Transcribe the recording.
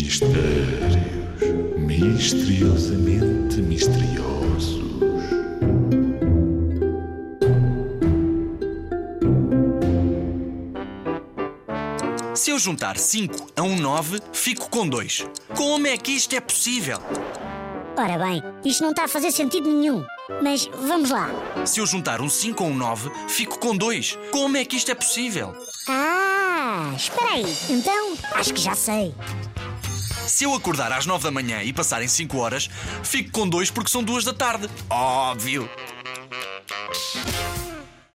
Mistérios misteriosamente misteriosos. Se eu juntar 5 a um 9, fico com 2. Como é que isto é possível? Ora bem, isto não está a fazer sentido nenhum. Mas vamos lá. Se eu juntar um 5 a um 9, fico com 2. Como é que isto é possível? Ah, espera aí. Então, acho que já sei. Se eu acordar às 9 da manhã e passarem 5 horas, fico com 2 porque são 2 da tarde. Óbvio!